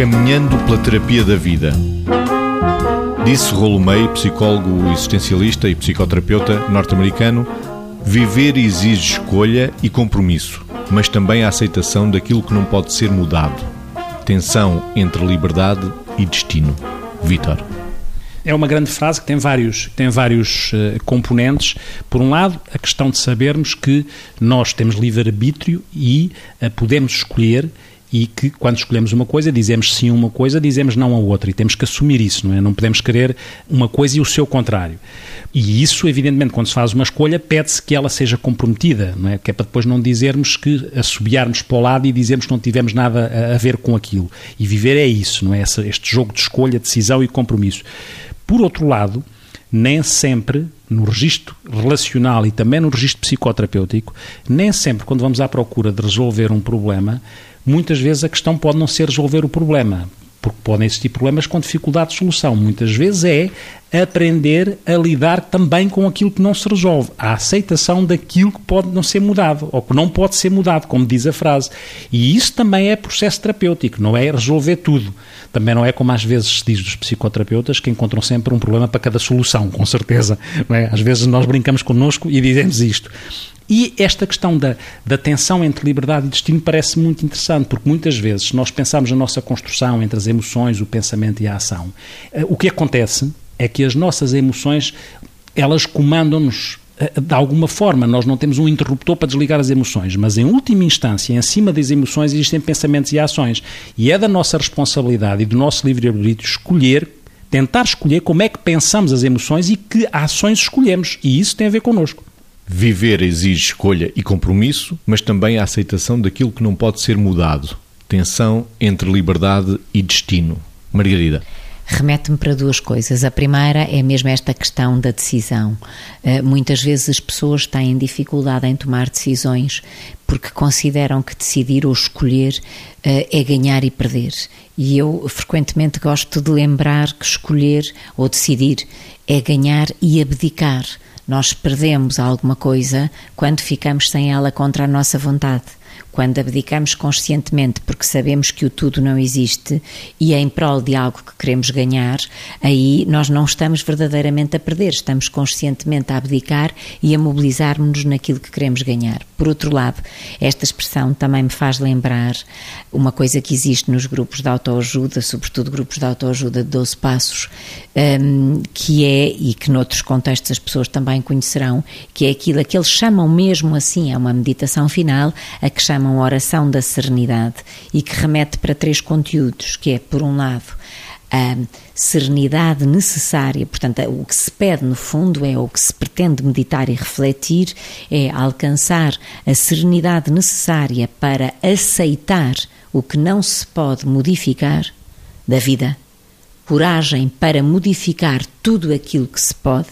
Caminhando pela terapia da vida. Disse Rollo May, psicólogo existencialista e psicoterapeuta norte-americano, viver exige escolha e compromisso, mas também a aceitação daquilo que não pode ser mudado. Tensão entre liberdade e destino. Vítor. É uma grande frase que tem vários, tem vários uh, componentes. Por um lado, a questão de sabermos que nós temos livre-arbítrio e uh, podemos escolher e que quando escolhemos uma coisa dizemos sim a uma coisa, dizemos não a outra e temos que assumir isso, não é? Não podemos querer uma coisa e o seu contrário. E isso, evidentemente, quando se faz uma escolha, pede-se que ela seja comprometida, não é? Que é para depois não dizermos que assobiarmos para o lado e dizermos que não tivemos nada a, ver com aquilo. E viver é isso, não é? este jogo de escolha, decisão e compromisso. Por outro lado, nem sempre no registro relacional e também no registro psicoterapêutico, nem sempre quando vamos à procura de resolver um problema, muitas vezes a questão pode não ser resolver o problema, porque podem existir problemas com dificuldade de solução. Muitas vezes é aprender a lidar também com aquilo que não se resolve, a aceitação daquilo que pode não ser mudado, ou que não pode ser mudado, como diz a frase. E isso também é processo terapêutico, não é resolver tudo. Também não é como às vezes se diz dos psicoterapeutas, que encontram sempre um problema para cada solução, com certeza. É? Às vezes nós brincamos connosco e dizemos isto. E esta questão da, da tensão entre liberdade e destino parece muito interessante, porque muitas vezes nós pensamos na nossa construção entre as emoções, o pensamento e a ação. Eh, o que acontece é que as nossas emoções, elas comandam-nos eh, de alguma forma, nós não temos um interruptor para desligar as emoções, mas em última instância, em cima das emoções, existem pensamentos e ações. E é da nossa responsabilidade e do nosso livre-arbítrio escolher, tentar escolher como é que pensamos as emoções e que ações escolhemos. E isso tem a ver connosco. Viver exige escolha e compromisso, mas também a aceitação daquilo que não pode ser mudado. Tensão entre liberdade e destino. Margarida remete-me para duas coisas. A primeira é mesmo esta questão da decisão. Uh, muitas vezes as pessoas têm dificuldade em tomar decisões porque consideram que decidir ou escolher uh, é ganhar e perder. E eu frequentemente gosto de lembrar que escolher ou decidir é ganhar e abdicar. Nós perdemos alguma coisa quando ficamos sem ela contra a nossa vontade. Quando abdicamos conscientemente porque sabemos que o tudo não existe e é em prol de algo que queremos ganhar, aí nós não estamos verdadeiramente a perder, estamos conscientemente a abdicar e a mobilizarmos-nos naquilo que queremos ganhar. Por outro lado, esta expressão também me faz lembrar uma coisa que existe nos grupos de autoajuda, sobretudo grupos de autoajuda de 12 passos, um, que é, e que noutros contextos as pessoas também conhecerão, que é aquilo a que eles chamam mesmo assim, é uma meditação final, a que chamam oração da serenidade e que remete para três conteúdos, que é, por um lado, a serenidade necessária, portanto, o que se pede no fundo é o que se pretende meditar e refletir, é alcançar a serenidade necessária para aceitar o que não se pode modificar da vida, coragem para modificar tudo aquilo que se pode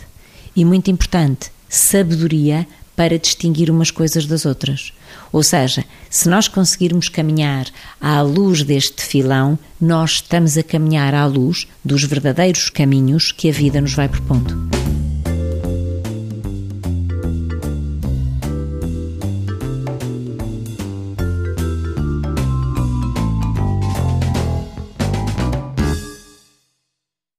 e, muito importante, sabedoria para distinguir umas coisas das outras. Ou seja, se nós conseguirmos caminhar à luz deste filão, nós estamos a caminhar à luz dos verdadeiros caminhos que a vida nos vai propondo.